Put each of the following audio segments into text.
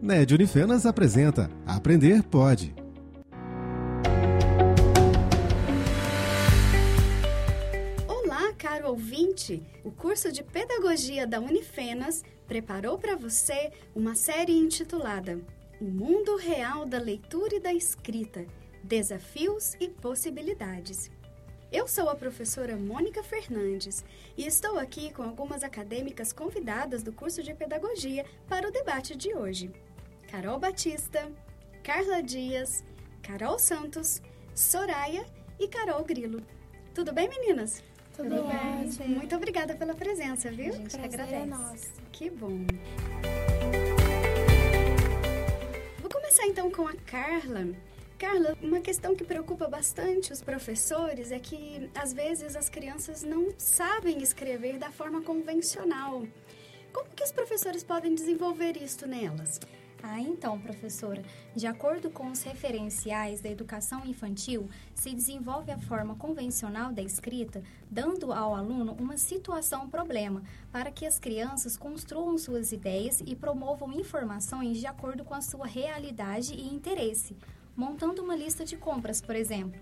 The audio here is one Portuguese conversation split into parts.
NED Unifenas apresenta Aprender Pode. Olá, caro ouvinte! O curso de Pedagogia da Unifenas preparou para você uma série intitulada O Mundo Real da Leitura e da Escrita Desafios e Possibilidades. Eu sou a professora Mônica Fernandes e estou aqui com algumas acadêmicas convidadas do curso de Pedagogia para o debate de hoje. Carol Batista, Carla Dias, Carol Santos, Soraya e Carol Grilo. Tudo bem, meninas? Tudo, Tudo bem. Muito obrigada pela presença, viu? A gente agradece. É nosso. Que bom. Vou começar então com a Carla. Carla, uma questão que preocupa bastante os professores é que às vezes as crianças não sabem escrever da forma convencional. Como que os professores podem desenvolver isso nelas? Ah, então, professora, de acordo com os referenciais da educação infantil, se desenvolve a forma convencional da escrita, dando ao aluno uma situação-problema, para que as crianças construam suas ideias e promovam informações de acordo com a sua realidade e interesse, montando uma lista de compras, por exemplo.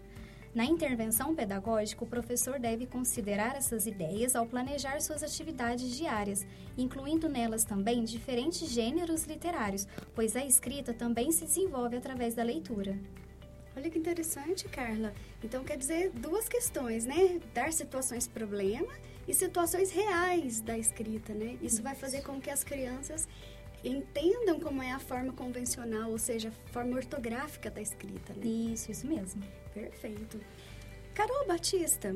Na intervenção pedagógica, o professor deve considerar essas ideias ao planejar suas atividades diárias, incluindo nelas também diferentes gêneros literários, pois a escrita também se desenvolve através da leitura. Olha que interessante, Carla. Então quer dizer duas questões, né? Dar situações problema e situações reais da escrita, né? Isso vai fazer com que as crianças entendam como é a forma convencional, ou seja, a forma ortográfica da escrita. Né? Isso, isso mesmo. Perfeito. Carol Batista,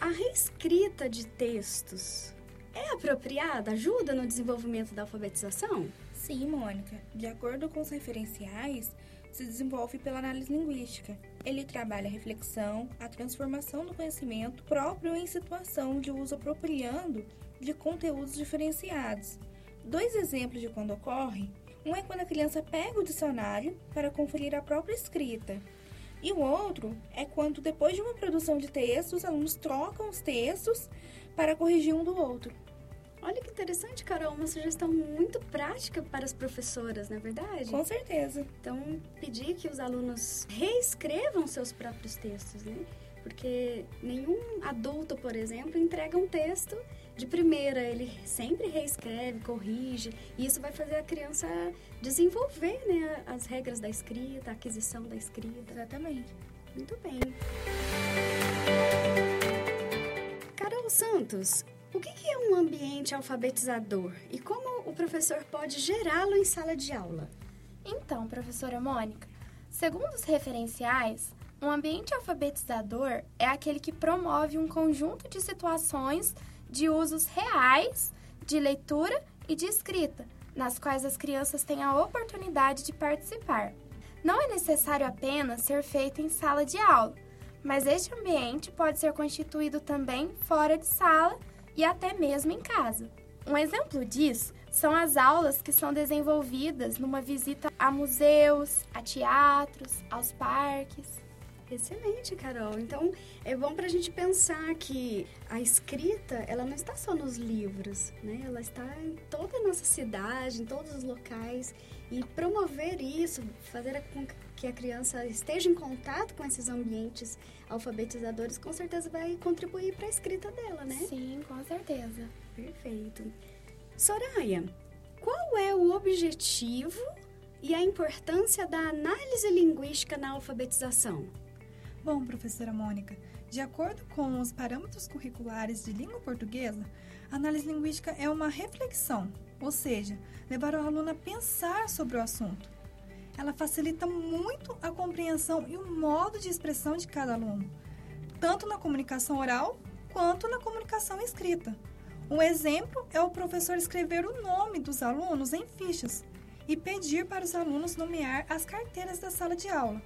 a reescrita de textos é apropriada? Ajuda no desenvolvimento da alfabetização? Sim, Mônica. De acordo com os referenciais, se desenvolve pela análise linguística. Ele trabalha a reflexão, a transformação do conhecimento próprio em situação de uso apropriando de conteúdos diferenciados. Dois exemplos de quando ocorre: um é quando a criança pega o dicionário para conferir a própria escrita, e o outro é quando, depois de uma produção de textos, os alunos trocam os textos para corrigir um do outro. Olha que interessante, Carol, uma sugestão muito prática para as professoras, não é verdade? Com certeza. Então, pedir que os alunos reescrevam seus próprios textos, né? Porque nenhum adulto, por exemplo, entrega um texto de primeira, ele sempre reescreve, corrige, e isso vai fazer a criança desenvolver né, as regras da escrita, a aquisição da escrita. Exatamente. Muito bem. Carol Santos, o que é um ambiente alfabetizador e como o professor pode gerá-lo em sala de aula? Então, professora Mônica, segundo os referenciais, um ambiente alfabetizador é aquele que promove um conjunto de situações de usos reais de leitura e de escrita, nas quais as crianças têm a oportunidade de participar. Não é necessário apenas ser feito em sala de aula, mas este ambiente pode ser constituído também fora de sala e até mesmo em casa. Um exemplo disso são as aulas que são desenvolvidas numa visita a museus, a teatros, aos parques. Excelente, Carol. Então, é bom para a gente pensar que a escrita, ela não está só nos livros, né? Ela está em toda a nossa cidade, em todos os locais. E promover isso, fazer com que a criança esteja em contato com esses ambientes alfabetizadores, com certeza vai contribuir para a escrita dela, né? Sim, com certeza. Perfeito. Soraya, qual é o objetivo e a importância da análise linguística na alfabetização? Bom, professora Mônica, de acordo com os parâmetros curriculares de língua portuguesa, a análise linguística é uma reflexão, ou seja, levar o aluno a pensar sobre o assunto. Ela facilita muito a compreensão e o modo de expressão de cada aluno, tanto na comunicação oral quanto na comunicação escrita. Um exemplo é o professor escrever o nome dos alunos em fichas e pedir para os alunos nomear as carteiras da sala de aula.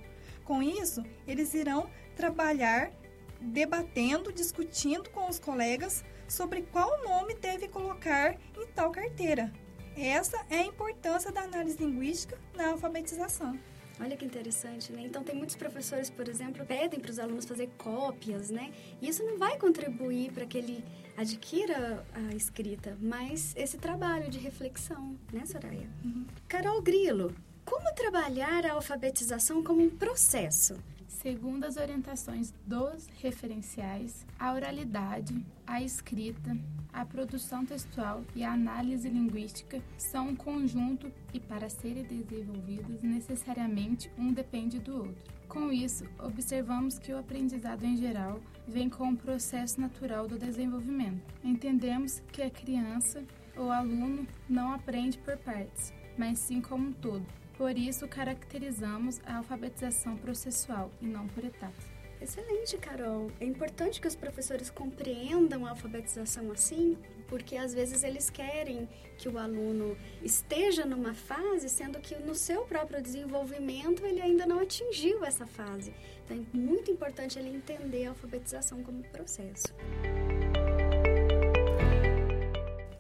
Com isso, eles irão trabalhar debatendo, discutindo com os colegas sobre qual nome deve colocar em tal carteira. Essa é a importância da análise linguística na alfabetização. Olha que interessante, né? Então, tem muitos professores, por exemplo, pedem para os alunos fazer cópias, né? E isso não vai contribuir para que ele adquira a escrita, mas esse trabalho de reflexão, né, Soraya? Uhum. Carol Grilo, como trabalhar a alfabetização como um processo? Segundo as orientações dos referenciais, a oralidade, a escrita, a produção textual e a análise linguística são um conjunto e, para serem desenvolvidos, necessariamente um depende do outro. Com isso, observamos que o aprendizado em geral vem com o processo natural do desenvolvimento. Entendemos que a criança ou aluno não aprende por partes, mas sim como um todo, por isso, caracterizamos a alfabetização processual e não por etapas. Excelente, Carol. É importante que os professores compreendam a alfabetização assim, porque às vezes eles querem que o aluno esteja numa fase, sendo que no seu próprio desenvolvimento ele ainda não atingiu essa fase. Então é muito importante ele entender a alfabetização como processo.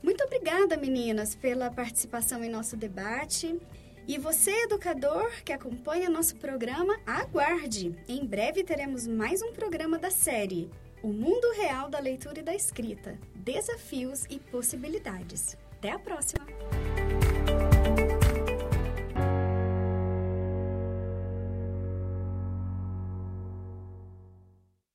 Muito obrigada, meninas, pela participação em nosso debate. E você, educador que acompanha nosso programa, aguarde! Em breve teremos mais um programa da série O Mundo Real da Leitura e da Escrita Desafios e Possibilidades. Até a próxima!